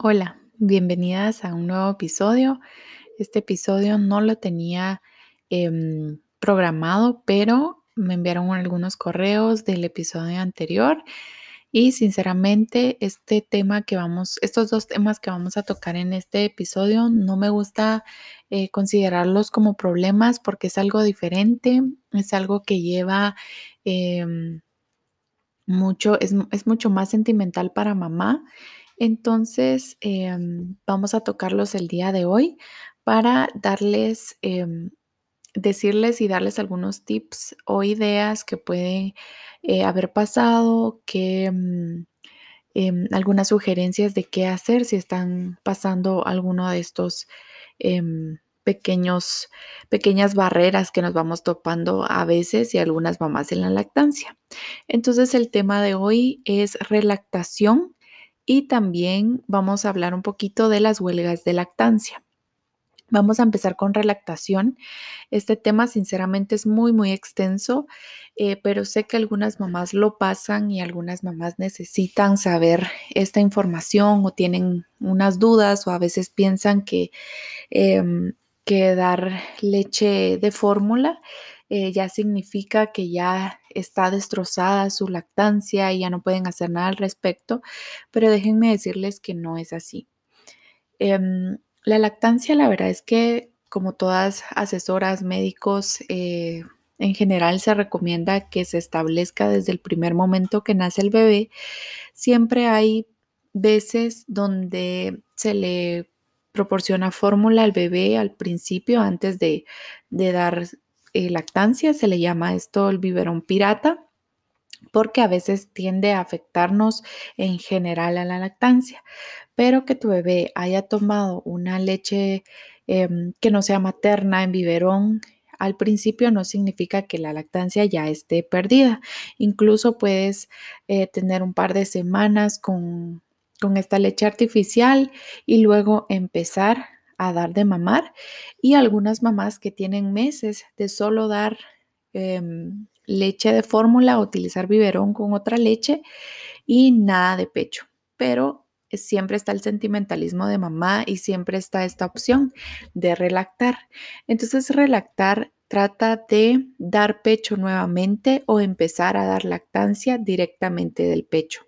Hola, bienvenidas a un nuevo episodio. Este episodio no lo tenía em, programado, pero me enviaron algunos correos del episodio anterior y sinceramente este tema que vamos, estos dos temas que vamos a tocar en este episodio, no me gusta eh, considerarlos como problemas porque es algo diferente, es algo que lleva em, mucho, es, es mucho más sentimental para mamá entonces, em, vamos a tocarlos el día de hoy para darles, em, decirles y darles algunos tips o ideas que pueden eh, haber pasado, que em, algunas sugerencias de qué hacer si están pasando alguno de estos pequeños, pequeñas barreras que nos vamos topando a veces y algunas mamás en la lactancia. Entonces, el tema de hoy es relactación y también vamos a hablar un poquito de las huelgas de lactancia. Vamos a empezar con relactación. Este tema sinceramente es muy, muy extenso, eh, pero sé que algunas mamás lo pasan y algunas mamás necesitan saber esta información o tienen unas dudas o a veces piensan que, em, que dar leche de fórmula eh, ya significa que ya está destrozada su lactancia y ya no pueden hacer nada al respecto, pero déjenme decirles que no es así. Em, la lactancia, la verdad es que como todas asesoras, médicos, eh, en general se recomienda que se establezca desde el primer momento que nace el bebé. Siempre hay veces donde se le proporciona fórmula al bebé al principio antes de, de dar eh, lactancia, se le llama esto el biberón pirata porque a veces tiende a afectarnos en general a la lactancia, pero que tu bebé haya tomado una leche em, que no sea materna en biberón al principio no significa que la lactancia ya esté perdida. Incluso puedes eh, tener un par de semanas con, con esta leche artificial y luego empezar a dar de mamar y algunas mamás que tienen meses de solo dar em, leche de fórmula, utilizar biberón con otra leche y nada de pecho. Pero siempre está el sentimentalismo de mamá y siempre está esta opción de relactar. Entonces, relactar trata de dar pecho nuevamente o empezar a dar lactancia directamente del pecho.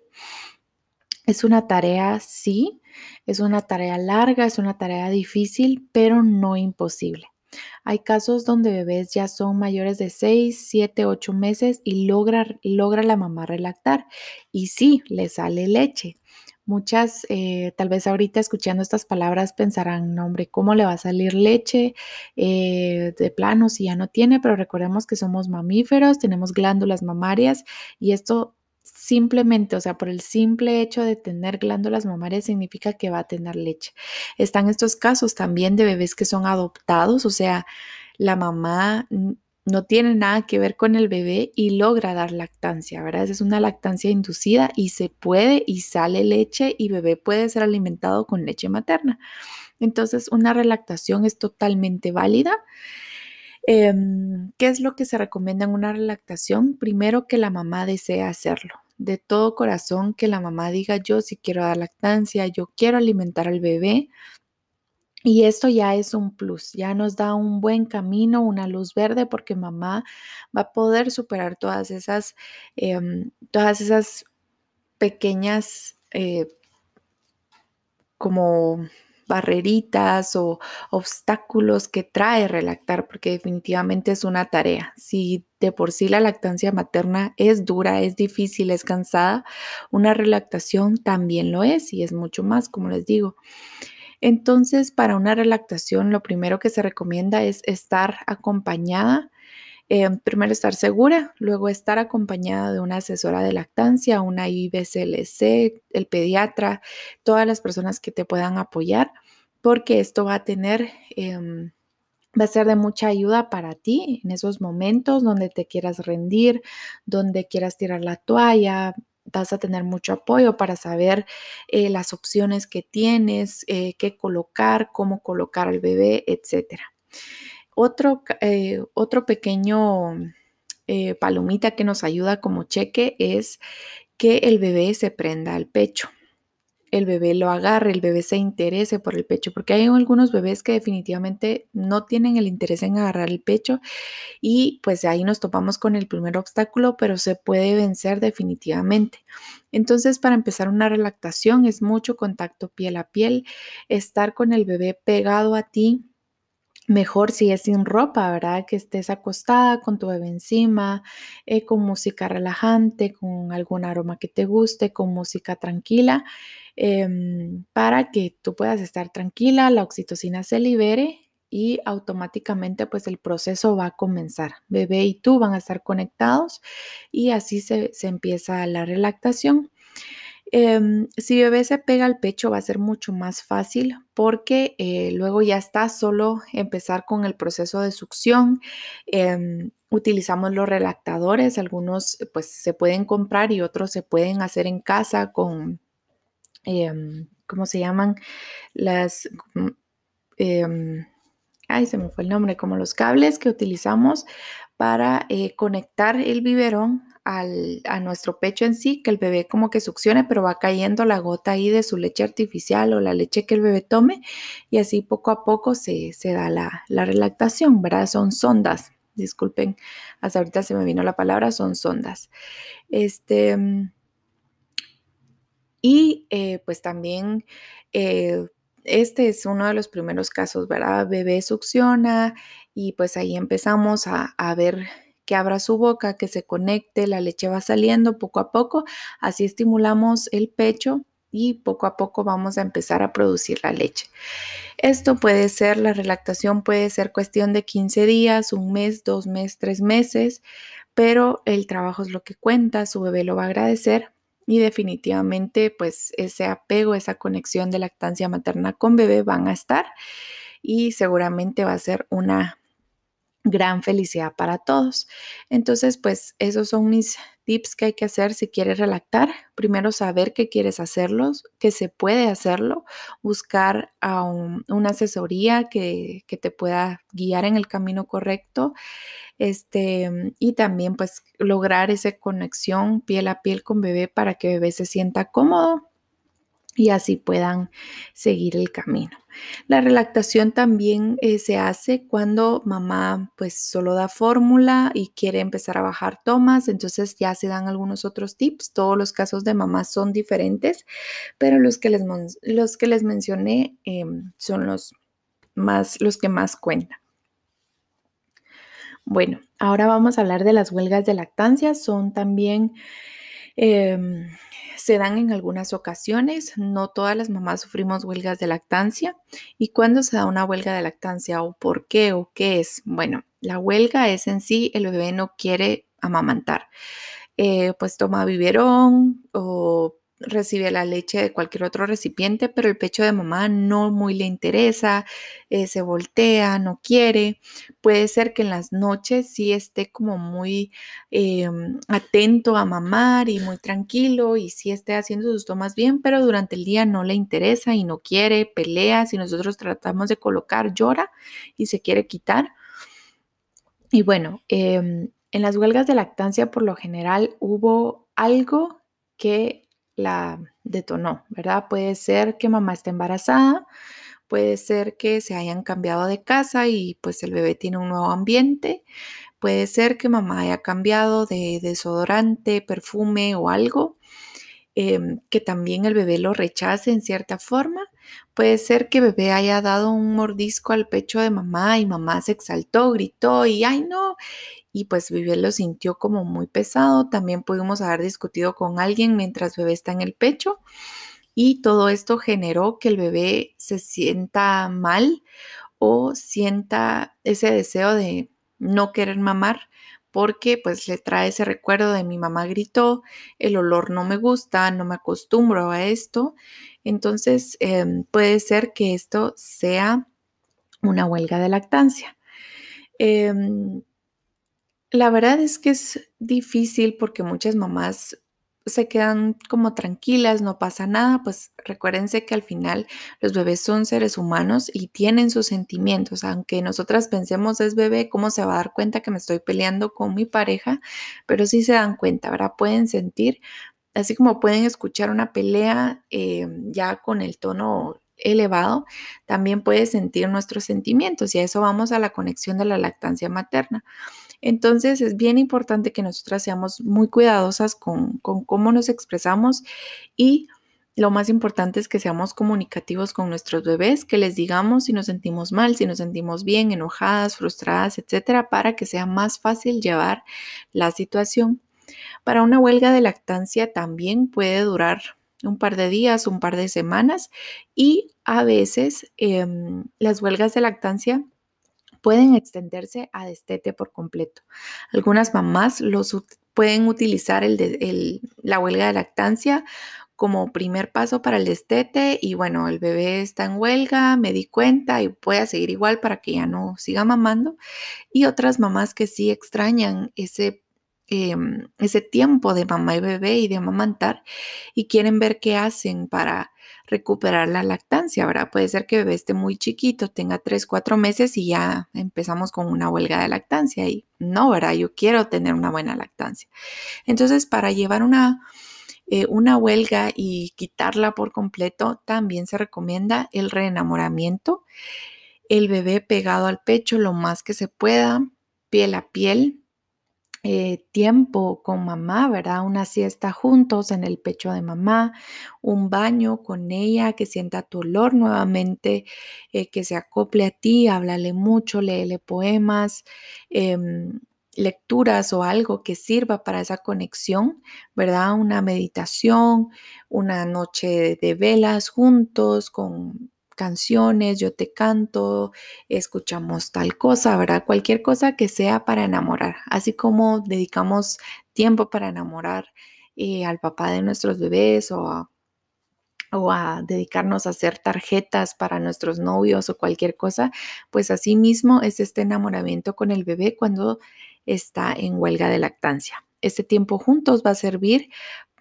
Es una tarea, sí, es una tarea larga, es una tarea difícil, pero no imposible. Hay casos donde bebés ya son mayores de 6, 7, 8 meses y logra, logra la mamá relactar. Y sí, le sale leche. Muchas, eh, tal vez ahorita escuchando estas palabras pensarán, no, hombre, ¿cómo le va a salir leche eh, de plano si ya no tiene? Pero recordemos que somos mamíferos, tenemos glándulas mamarias y esto simplemente, o sea, por el simple hecho de tener glándulas mamarias significa que va a tener leche. Están estos casos también de bebés que son adoptados, o sea, la mamá no tiene nada que ver con el bebé y logra dar lactancia, ¿verdad? Es una lactancia inducida y se puede y sale leche y bebé puede ser alimentado con leche materna. Entonces, una relactación es totalmente válida. Em, ¿Qué es lo que se recomienda en una relactación? Primero que la mamá desee hacerlo. De todo corazón que la mamá diga yo si quiero dar lactancia, yo quiero alimentar al bebé. Y esto ya es un plus, ya nos da un buen camino, una luz verde, porque mamá va a poder superar todas esas, em, todas esas pequeñas eh, como barreritas o obstáculos que trae relactar, porque definitivamente es una tarea. Si de por sí la lactancia materna es dura, es difícil, es cansada, una relactación también lo es y es mucho más, como les digo. Entonces, para una relactación, lo primero que se recomienda es estar acompañada. Eh, primero estar segura, luego estar acompañada de una asesora de lactancia, una IBCLC, el pediatra, todas las personas que te puedan apoyar, porque esto va a tener, em, va a ser de mucha ayuda para ti en esos momentos donde te quieras rendir, donde quieras tirar la toalla, vas a tener mucho apoyo para saber eh, las opciones que tienes, eh, qué colocar, cómo colocar al bebé, etc. Otro, eh, otro pequeño palomita que nos ayuda como cheque es que el bebé se prenda al pecho. El bebé lo agarre, el bebé se interese por el pecho, porque hay algunos bebés que definitivamente no tienen el interés en agarrar el pecho y pues ahí nos topamos con el primer obstáculo, pero se puede vencer definitivamente. Entonces, para empezar una relactación es mucho contacto piel a piel, estar con el bebé pegado a ti, Mejor si es sin ropa, ¿verdad? Que estés acostada con tu bebé encima, eh, con música relajante, con algún aroma que te guste, con música tranquila, em, para que tú puedas estar tranquila, la oxitocina se libere y automáticamente pues el proceso va a comenzar. Bebé y tú van a estar conectados y así se, se empieza la relactación. Em, si bebé se pega al pecho va a ser mucho más fácil porque eh, luego ya está solo empezar con el proceso de succión. Em, utilizamos los relactadores, algunos pues se pueden comprar y otros se pueden hacer en casa con, em, ¿cómo se llaman? Las... ay, se me fue el nombre, como los cables que utilizamos para eh, conectar el biberón a nuestro pecho en sí, que el bebé como que succione, pero va cayendo la gota ahí de su leche artificial o la leche que el bebé tome y así poco a poco se, da la, la relactación, ¿verdad? Son sondas, disculpen, hasta ahorita se me vino la palabra, son sondas. Este, y eh, pues también... Eh, este es uno de los primeros casos, ¿verdad? Bebé succiona y pues ahí empezamos a, a ver que abra su boca, que se conecte, la leche va saliendo poco a poco, así estimulamos el pecho y poco a poco vamos a empezar a producir la leche. Esto puede ser, la relactación puede ser cuestión de 15 días, un mes, dos meses, tres meses, pero el trabajo es lo que cuenta, su bebé lo va a agradecer y definitivamente pues ese apego, esa conexión de lactancia materna con bebé van a estar y seguramente va a ser una gran felicidad para todos. Entonces, pues esos son mis tips que hay que hacer si quieres relactar. Primero, saber que quieres hacerlo, que se puede hacerlo, buscar a una asesoría que, que, te pueda guiar en el camino correcto. Este, y también pues lograr esa conexión piel a piel con bebé para que bebé se sienta cómodo y así puedan seguir el camino. La relactación también eh, se hace cuando mamá pues solo da fórmula y quiere empezar a bajar tomas, entonces ya se dan algunos otros tips. Todos los casos de mamá son diferentes, pero los que les, los que les mencioné em, son los, más, los que más cuentan. Bueno, ahora vamos a hablar de las huelgas de lactancia. Son también... Em, se dan en algunas ocasiones, no todas las mamás sufrimos huelgas de lactancia. ¿Y cuándo se da una huelga de lactancia o por qué o qué es? Bueno, la huelga es en sí el bebé no quiere amamantar. Eh, pues toma biberón o recibe la leche de cualquier otro recipiente, pero el pecho de mamá no muy le interesa, eh, se voltea, no quiere. Puede ser que en las noches sí esté como muy em, atento a mamar y muy tranquilo y sí esté haciendo sus tomas bien, pero durante el día no le interesa y no quiere, pelea. Si nosotros tratamos de colocar, llora y se quiere quitar. Y bueno, em, en las huelgas de lactancia por lo general hubo algo que la detonó, ¿verdad? Puede ser que mamá esté embarazada, puede ser que se hayan cambiado de casa y pues el bebé tiene un nuevo ambiente, puede ser que mamá haya cambiado de desodorante, perfume o algo, em, que también el bebé lo rechace en cierta forma. Puede ser que bebé haya dado un mordisco al pecho de mamá y mamá se exaltó, gritó y ay no, y pues bebé lo sintió como muy pesado. También pudimos haber discutido con alguien mientras bebé está en el pecho. Y todo esto generó que el bebé se sienta mal o sienta ese deseo de no querer mamar porque pues le trae ese recuerdo de mi mamá gritó, el olor no me gusta, no me acostumbro a esto. Entonces em, puede ser que esto sea una huelga de lactancia. Em, la verdad es que es difícil porque muchas mamás se quedan como tranquilas, no pasa nada, pues recuérdense que al final los bebés son seres humanos y tienen sus sentimientos, aunque nosotras pensemos es bebé, ¿cómo se va a dar cuenta que me estoy peleando con mi pareja? Pero sí se dan cuenta, ¿verdad? Pueden sentir, así como pueden escuchar una pelea eh, ya con el tono elevado, también puede sentir nuestros sentimientos y a eso vamos a la conexión de la lactancia materna. Entonces es bien importante que nosotras seamos muy cuidadosas con, con cómo nos expresamos y lo más importante es que seamos comunicativos con nuestros bebés, que les digamos si nos sentimos mal, si nos sentimos bien, enojadas, frustradas, etcétera, para que sea más fácil llevar la situación. Para una huelga de lactancia también puede durar un par de días, un par de semanas y a veces em, las huelgas de lactancia pueden extenderse a destete por completo. Algunas mamás los pueden utilizar la huelga de lactancia como primer paso para el destete y bueno, el bebé está en huelga, me di cuenta y puede seguir igual para que ya no siga mamando. Y otras mamás que sí extrañan ese Em, ese tiempo de mamá y bebé y de amamantar y quieren ver qué hacen para recuperar la lactancia, ¿verdad? Puede ser que el bebé esté muy chiquito, tenga 3, 4 meses y ya empezamos con una huelga de lactancia y no, ¿verdad? Yo quiero tener una buena lactancia. Entonces, para llevar una, eh, una huelga y quitarla por completo, también se recomienda el reenamoramiento, el bebé pegado al pecho lo más que se pueda, piel a piel, eh, tiempo con mamá, ¿verdad? Una siesta juntos en el pecho de mamá, un baño con ella, que sienta tu olor nuevamente, eh, que se acople a ti, háblale mucho, léele poemas. Em, lecturas o algo que sirva para esa conexión, ¿verdad? Una meditación, una noche de velas juntos con canciones, yo te canto, escuchamos tal cosa, ¿verdad? Cualquier cosa que sea para enamorar, así como dedicamos tiempo para enamorar eh, al papá de nuestros bebés o a, o a dedicarnos a hacer tarjetas para nuestros novios o cualquier cosa, pues así mismo es este enamoramiento con el bebé cuando está en huelga de lactancia. Este tiempo juntos va a servir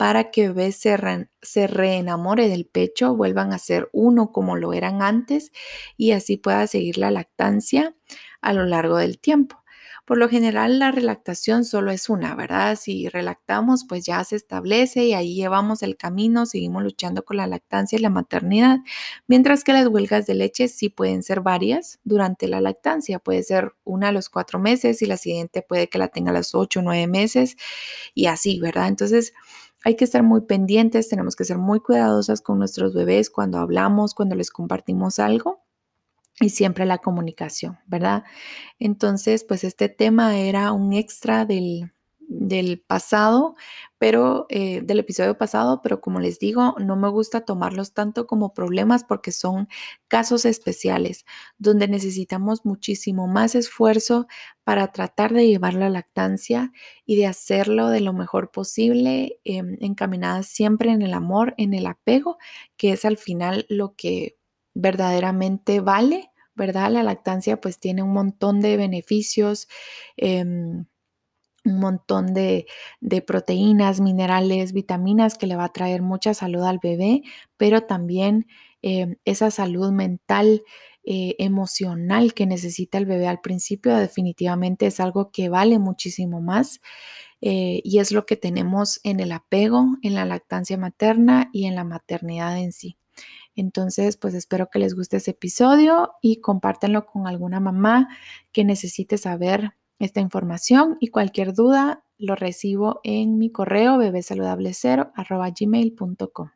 para que bebé se, se reenamore del pecho, vuelvan a ser uno como lo eran antes y así pueda seguir la lactancia a lo largo del tiempo. Por lo general, la relactación solo es una, ¿verdad? Si relactamos, pues ya se establece y ahí llevamos el camino, seguimos luchando con la lactancia y la maternidad, mientras que las huelgas de leche sí pueden ser varias durante la lactancia. Puede ser una a los cuatro meses y la siguiente puede que la tenga a los ocho o nueve meses y así, ¿verdad? Entonces, hay que estar muy pendientes, tenemos que ser muy cuidadosas con nuestros bebés cuando hablamos, cuando les compartimos algo y siempre la comunicación, ¿verdad? Entonces, pues este tema era un extra del, pasado, pero eh, del episodio pasado, pero como les digo, no me gusta tomarlos tanto como problemas porque son casos especiales donde necesitamos muchísimo más esfuerzo para tratar de llevar la lactancia y de hacerlo de lo mejor posible, eh, encaminadas siempre en el amor, en el apego, que es al final lo que verdaderamente vale ¿verdad? La lactancia pues tiene un montón de beneficios. Em, un montón de, proteínas, minerales, vitaminas que le va a traer mucha salud al bebé, pero también em, esa salud mental, eh, emocional que necesita el bebé al principio definitivamente es algo que vale muchísimo más eh, y es lo que tenemos en el apego, en la lactancia materna y en la maternidad en sí. Entonces, pues espero que les guste ese episodio y compártanlo con alguna mamá que necesite saber esta información y cualquier duda lo recibo en mi correo bebesaludable0 gmail.com.